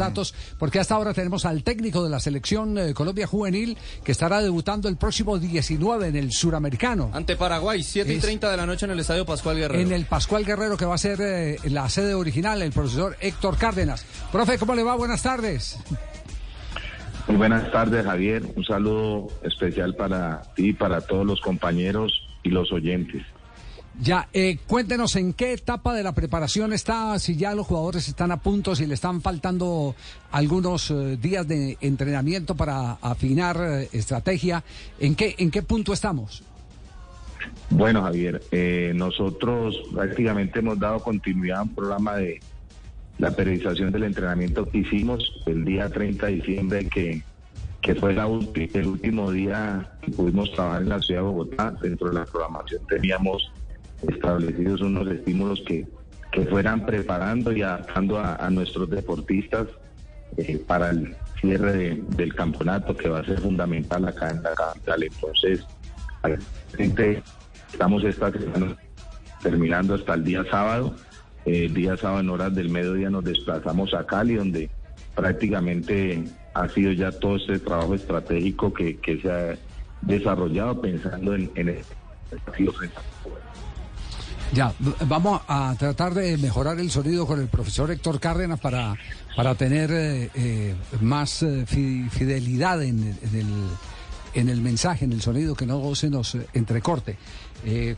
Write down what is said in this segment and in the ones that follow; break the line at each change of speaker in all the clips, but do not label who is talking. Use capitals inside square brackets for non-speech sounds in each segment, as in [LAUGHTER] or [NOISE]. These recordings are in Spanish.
datos, porque hasta ahora tenemos al técnico de la selección eh, Colombia Juvenil que estará debutando el próximo 19 en el Suramericano.
Ante Paraguay, 7 y 30 de la noche en el Estadio Pascual Guerrero.
En el Pascual Guerrero, que va a ser eh, la sede original, el profesor Héctor Cárdenas. Profe, ¿cómo le va? Buenas tardes.
Muy buenas tardes, Javier. Un saludo especial para ti, para todos los compañeros y los oyentes.
Ya, eh, cuéntenos en qué etapa de la preparación está, si ya los jugadores están a punto, si le están faltando algunos eh, días de entrenamiento para afinar eh, estrategia, ¿en qué, ¿en qué punto estamos?
Bueno, Javier, nosotros prácticamente hemos dado continuidad a un programa de la periodización del entrenamiento que hicimos el día 30 de diciembre, que, que fue la el último día que pudimos trabajar en la ciudad de Bogotá. Dentro de la programación teníamos establecidos unos estímulos que, que fueran preparando y adaptando a, nuestros deportistas eh, para el cierre del campeonato que va a ser fundamental acá en la capital. Entonces, estamos esta semana terminando hasta el día sábado. Eh, el día sábado en horas del mediodía nos desplazamos a Cali, donde prácticamente ha sido ya todo este trabajo estratégico que, que se ha desarrollado pensando en, en el
ya, vamos a tratar de mejorar el sonido con el profesor Héctor Cárdenas para, para tener eh, eh, más eh, fidelidad en, el, en el mensaje, en el sonido, que no se nos entrecorte.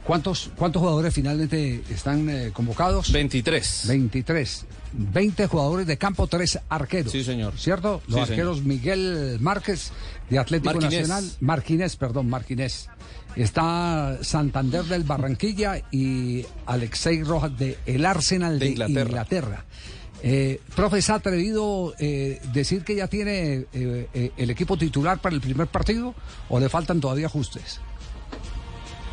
¿cuántos, ¿Cuántos jugadores finalmente están convocados?
23.
23. 20 jugadores de campo, 3 arqueros.
Sí, señor.
¿Cierto? Los arqueros Miguel Márquez de Atlético Nacional. Marquínez, perdón, Marquínez. Está Santander del Barranquilla y Alexei Rojas de el Arsenal de, Inglaterra. Eh, profe, ¿se ha atrevido eh, decir que ya tiene eh, eh, el equipo titular para el primer partido o le faltan todavía ajustes?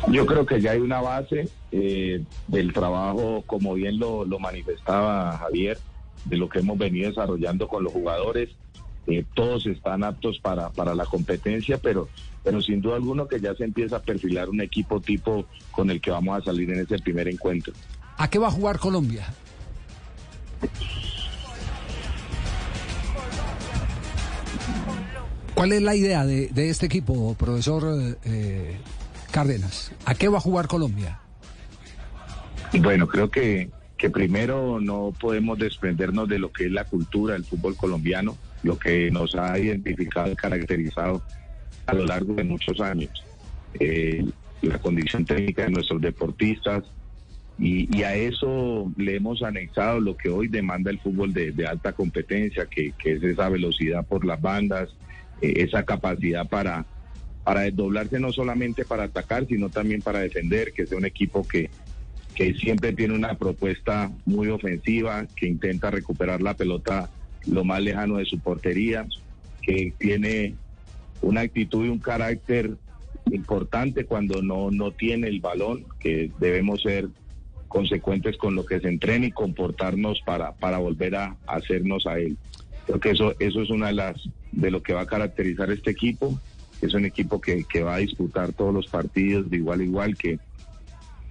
Yo creo que ya hay una base del trabajo, como bien lo, lo manifestaba Javier, de lo que hemos venido desarrollando con los jugadores. Todos están aptos para, para la competencia, pero pero sin duda alguno que ya se empieza a perfilar un equipo tipo con el que vamos a salir en ese primer encuentro.
¿A qué va a jugar Colombia? ¿Cuál es la idea de, este equipo, profesor eh, Cárdenas? ¿A qué va a jugar Colombia?
Bueno, creo que, que primero no podemos desprendernos de lo que es la cultura del fútbol colombiano, lo que nos ha identificado y caracterizado a lo largo de muchos años. Eh, la condición técnica de nuestros deportistas y, a eso le hemos anexado lo que hoy demanda el fútbol de, alta competencia, que, es esa velocidad por las bandas, eh, esa capacidad para, para desdoblarse no solamente para atacar, sino también para defender, que sea un equipo que, que siempre tiene una propuesta muy ofensiva, que intenta recuperar la pelota lo más lejano de su portería, que tiene una actitud y un carácter importante cuando no, no tiene el balón, que debemos ser consecuentes con lo que se entrena y comportarnos para, para volver a, hacernos a él. Creo que eso, eso es una de las de lo que va a caracterizar este equipo. Es un equipo que, que va a disputar todos los partidos de igual a igual, que,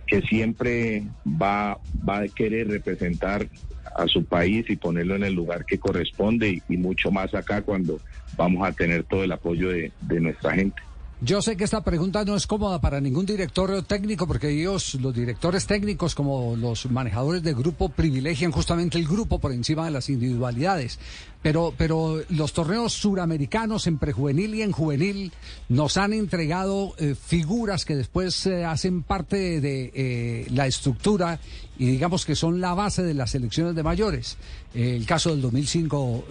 que siempre va, va a querer representar a su país y ponerlo en el lugar que corresponde y, mucho más acá cuando vamos a tener todo el apoyo de, de nuestra gente.
Yo sé que esta pregunta no es cómoda para ningún director técnico porque ellos, los directores técnicos como los manejadores de grupo, privilegian justamente el grupo por encima de las individualidades. Pero, pero los torneos suramericanos en prejuvenil y en juvenil nos han entregado eh, figuras que después eh, hacen parte de eh, la estructura y digamos que son la base de las selecciones de mayores. el caso del 2005,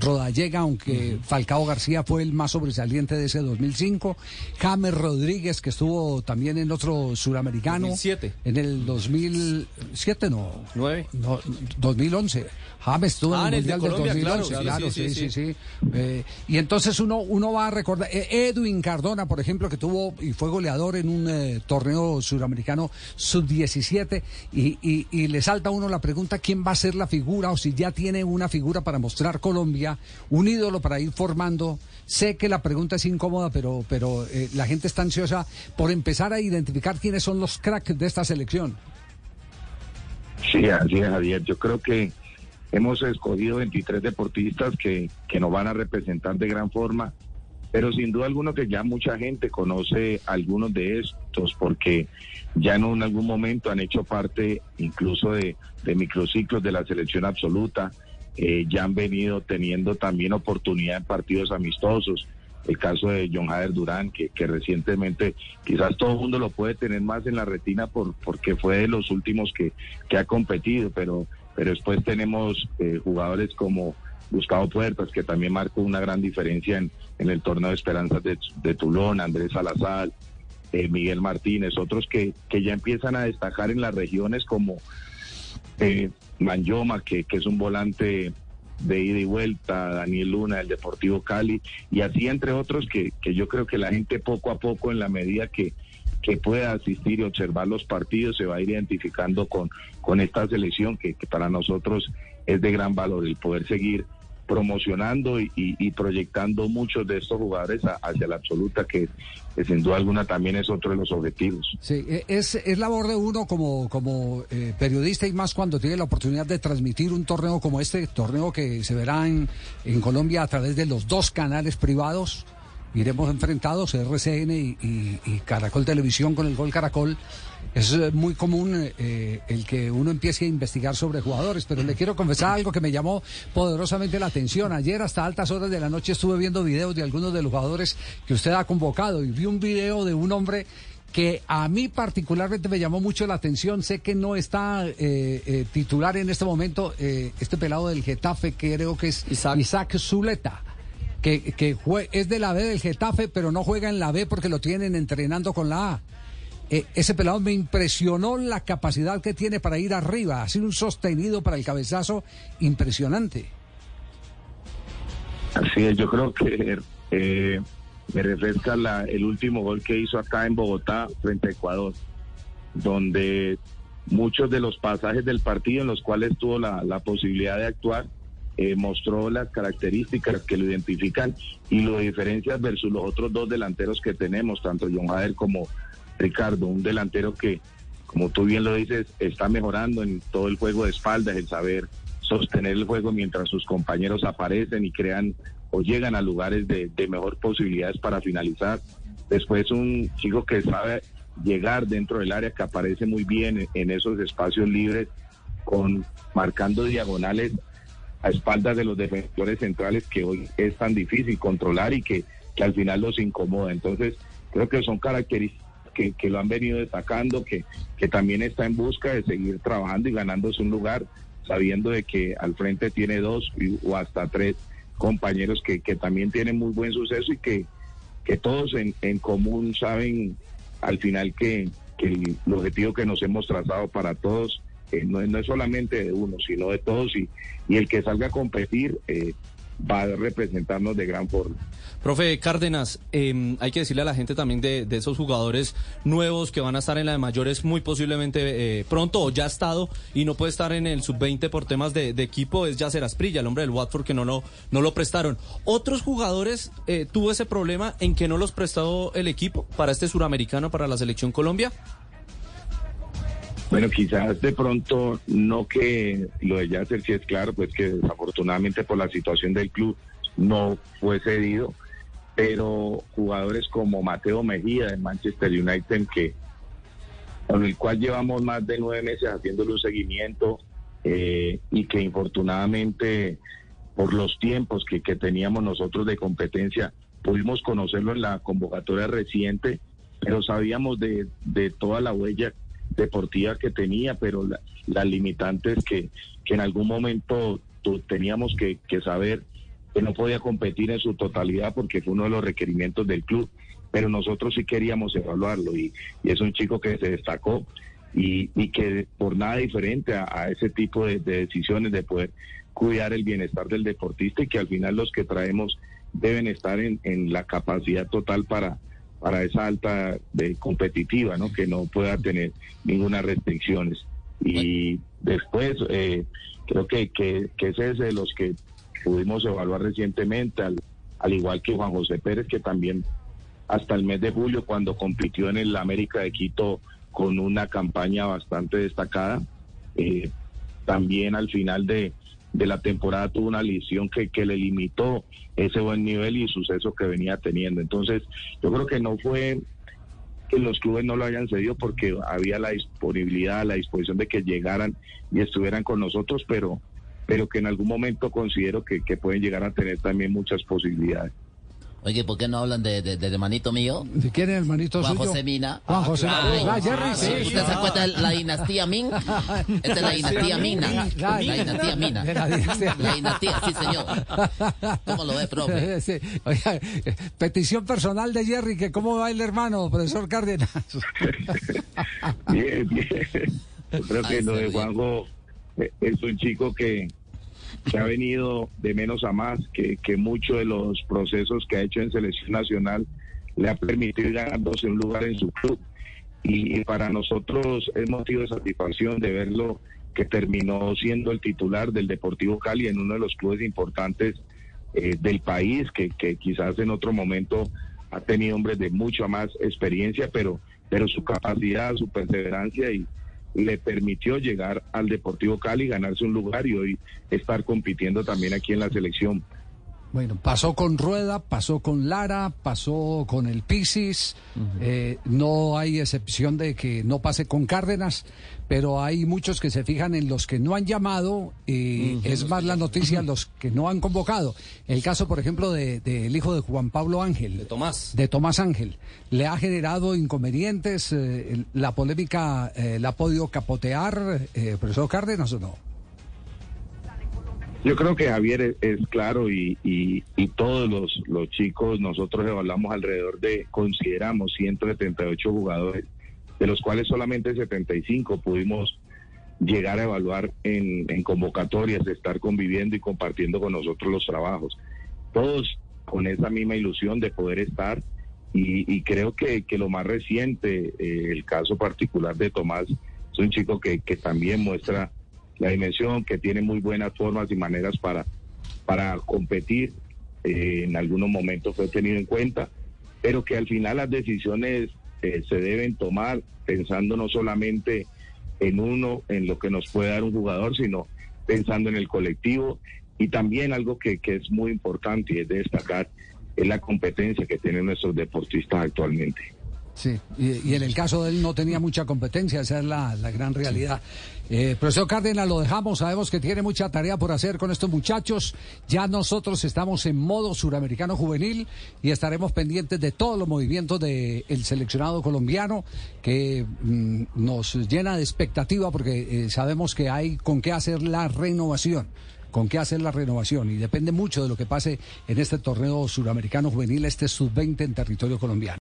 Rodallega, aunque Falcao García fue el más sobresaliente de ese 2005. James Rodríguez, que estuvo también en otro suramericano.
2007.
En el 2007, no.
9.
No, 2011. James estuvo en ah, el Mundial del 2011, claro, sí, sí, sí. Eh, y entonces uno, uno va a recordar, eh, Edwin Cardona, por ejemplo, que tuvo y fue goleador en un eh, torneo suramericano sub-17, y, y, y, le salta a uno la pregunta, ¿quién va a ser la figura? O si ya tiene una figura para mostrar Colombia, un ídolo para ir formando. Sé que la pregunta es incómoda, pero, pero la gente está ansiosa por empezar a identificar quiénes son los cracks de esta selección.
Sí, así es, Javier. Yo creo que hemos escogido 23 deportistas que, que nos van a representar de gran forma, pero sin duda alguno que ya mucha gente conoce algunos de estos porque ya en algún momento han hecho parte incluso de, de microciclos de la selección absoluta, eh, ya han venido teniendo también oportunidad en partidos amistosos. El caso de John Hader Durán, que, que recientemente quizás todo el mundo lo puede tener más en la retina por, porque fue de los últimos que, que ha competido, pero, pero después tenemos eh, jugadores como Gustavo Puertas, que también marcó una gran diferencia en, en el torneo de esperanzas de, de Tulón, Andrés Salazar, eh, Miguel Martínez, otros que, que ya empiezan a destacar en las regiones como eh, Manyoma, que, que es un volante de ida y vuelta, Daniel Luna del Deportivo Cali, y así entre otros que, que yo creo que la gente poco a poco, en la medida que, que pueda asistir y observar los partidos, se va a ir identificando con, con esta selección que, que para nosotros es de gran valor el poder seguir promocionando y, y, proyectando muchos de estos jugadores hacia la absoluta, que, sin duda alguna también es otro de los objetivos.
Sí, e, es, es labor de uno como, como eh, periodista y más cuando tiene la oportunidad de transmitir un torneo como este, torneo que se verá en, en Colombia a través de los dos canales privados. Iremos enfrentados, RCN y, y, y Caracol Televisión con el Gol Caracol es eh, muy común eh, el que uno empiece a investigar sobre jugadores, pero le quiero confesar algo que me llamó poderosamente la atención. Ayer hasta altas horas de la noche estuve viendo videos de algunos de los jugadores que usted ha convocado y vi un video de un hombre que a mí particularmente me llamó mucho la atención. Sé que no está eh, titular en este momento este pelado del Getafe, que creo que es Isaac, Zuleta. Que, que es de la B del Getafe, pero no juega en la B porque lo tienen entrenando con la A. Eh, ese pelado me impresionó la capacidad que tiene para ir arriba, ha sido un sostenido para el cabezazo impresionante.
Así es, yo creo que eh, me refresca la, el último gol que hizo acá en Bogotá frente a Ecuador, donde muchos de los pasajes del partido en los cuales tuvo la, la posibilidad de actuar, eh, mostró las características que lo identifican y lo diferencias versus los otros dos delanteros que tenemos, tanto John Hader como Ricardo, un delantero que, como tú bien lo dices, está mejorando en todo el juego de espaldas, el saber sostener el juego mientras sus compañeros aparecen y crean o llegan a lugares de, mejor posibilidades para finalizar. Después un chico que sabe llegar dentro del área, que aparece muy bien en, esos espacios libres, con marcando diagonales a espaldas de los defensores centrales que hoy es tan difícil controlar y que, que al final los incomoda. Entonces, creo que son características que, lo han venido destacando, que, que también está en busca de seguir trabajando y ganándose un lugar, sabiendo de que al frente tiene dos o hasta tres compañeros que, que también tienen muy buen suceso y que, que todos en, en común saben al final que, que el, objetivo que nos hemos trazado para todos eh, no, es solamente de uno, sino de todos y, el que salga a competir eh, va a representarnos de gran forma.
Profe Cárdenas, em, hay que decirle a la gente también de, esos jugadores nuevos que van a estar en la de mayores muy posiblemente eh, pronto o ya ha estado y no puede estar en el sub-20 por temas de, equipo, es Yacer Asprilla, el hombre del Watford que no lo, no lo prestaron. ¿Otros jugadores tuvo ese problema en que no los prestó el equipo para este suramericano, para la selección Colombia?
Bueno, quizás de pronto no que lo de Yasser sí es claro, pues que desafortunadamente por la situación del club no fue cedido, pero jugadores como Mateo Mejía de Manchester United que con el cual llevamos más de nueve meses haciéndole un seguimiento eh, y que infortunadamente por los tiempos que, que teníamos nosotros de competencia pudimos conocerlo en la convocatoria reciente, pero sabíamos de, de toda la huella deportiva que tenía, pero las limitantes que, que en algún momento teníamos que, saber que no podía competir en su totalidad porque fue uno de los requerimientos del club, pero nosotros sí queríamos evaluarlo y, es un chico que se destacó y, y que por nada diferente a, ese tipo de, decisiones de poder cuidar el bienestar del deportista y que al final los que traemos deben estar en, en la capacidad total para, para esa alta de competitiva, ¿no? Que no pueda tener ninguna restricciones. Y después, eh, creo que, que, que ese es de los que pudimos evaluar recientemente, al, al igual que Juan José Pérez, que también hasta el mes de julio, cuando compitió en el América de Quito con una campaña bastante destacada, eh, también al final de, de la temporada tuvo una lesión que, que le limitó ese buen nivel y suceso que venía teniendo. Entonces, yo creo que no fue que los clubes no lo hayan cedido porque había la disponibilidad, la disposición de que llegaran y estuvieran con nosotros, pero, pero que en algún momento considero que, que pueden llegar a tener también muchas posibilidades.
Oye, ¿por qué no hablan de, de, de hermanito mío?
¿De quién es el hermanito
Juan
suyo?
José Mina.
Juan José
Ay,
Ah, Jerry, sí.
¿Usted se acuerda de la dinastía Min? [LAUGHS] Esta es la dinastía Mina. La dinastía Mina.
La dinastía.
Sí, señor. ¿Cómo lo ve, profe? [LAUGHS]
Sí. Oiga, petición personal de Jerry, que cómo va el hermano, profesor Cárdenas. [LAUGHS]
Bien, bien. Yo creo que
Ay,
lo de. Juanjo eh, es un chico que, que ha venido de menos a más, que, que muchos de los procesos que ha hecho en selección nacional le ha permitido ganándose un lugar en su club. Y, y para nosotros es motivo de satisfacción de verlo que terminó siendo el titular del Deportivo Cali en uno de los clubes importantes eh, del país, que, que quizás en otro momento ha tenido hombres de mucha más experiencia, pero, pero su capacidad, su perseverancia y le permitió llegar al Deportivo Cali, ganarse un lugar y hoy estar compitiendo también aquí en la selección.
Bueno, pasó con Rueda, pasó con Lara, pasó con el Pisis. eh, no hay excepción de que no pase con Cárdenas, pero hay muchos que se fijan en los que no han llamado y es más la noticia los que no han convocado. El caso, por ejemplo, del de, del hijo de Juan Pablo Ángel.
De Tomás.
De Tomás Ángel. Le ha generado inconvenientes. eh, la polémica eh, la ha podido capotear, profesor Cárdenas o no.
Yo creo que Javier es, claro y, y, todos los, los chicos, nosotros evaluamos alrededor de, consideramos 178 jugadores, de los cuales solamente 75 pudimos llegar a evaluar en, convocatorias, de estar conviviendo y compartiendo con nosotros los trabajos. Todos con esa misma ilusión de poder estar y, y creo que, que lo más reciente, eh, el caso particular de Tomás, es un chico que, que también muestra la dimensión, que tiene muy buenas formas y maneras para, para competir. Eh, en algunos momentos fue tenido en cuenta, pero que al final las decisiones eh, se deben tomar pensando no solamente en uno, en lo que nos puede dar un jugador, sino pensando en el colectivo y también algo que, que es muy importante y es de destacar es la competencia que tienen nuestros deportistas actualmente.
Sí, y, y en el caso de él no tenía mucha competencia, esa es la, la gran realidad. Eh, profesor Cárdenas, lo dejamos, sabemos que tiene mucha tarea por hacer con estos muchachos. Ya nosotros estamos en modo suramericano juvenil y estaremos pendientes de todos los movimientos del seleccionado colombiano que mm, nos llena de expectativa porque eh, sabemos que hay con qué hacer la renovación con qué hacer la renovación y depende mucho de lo que pase en este torneo suramericano juvenil, este sub-20 en territorio colombiano.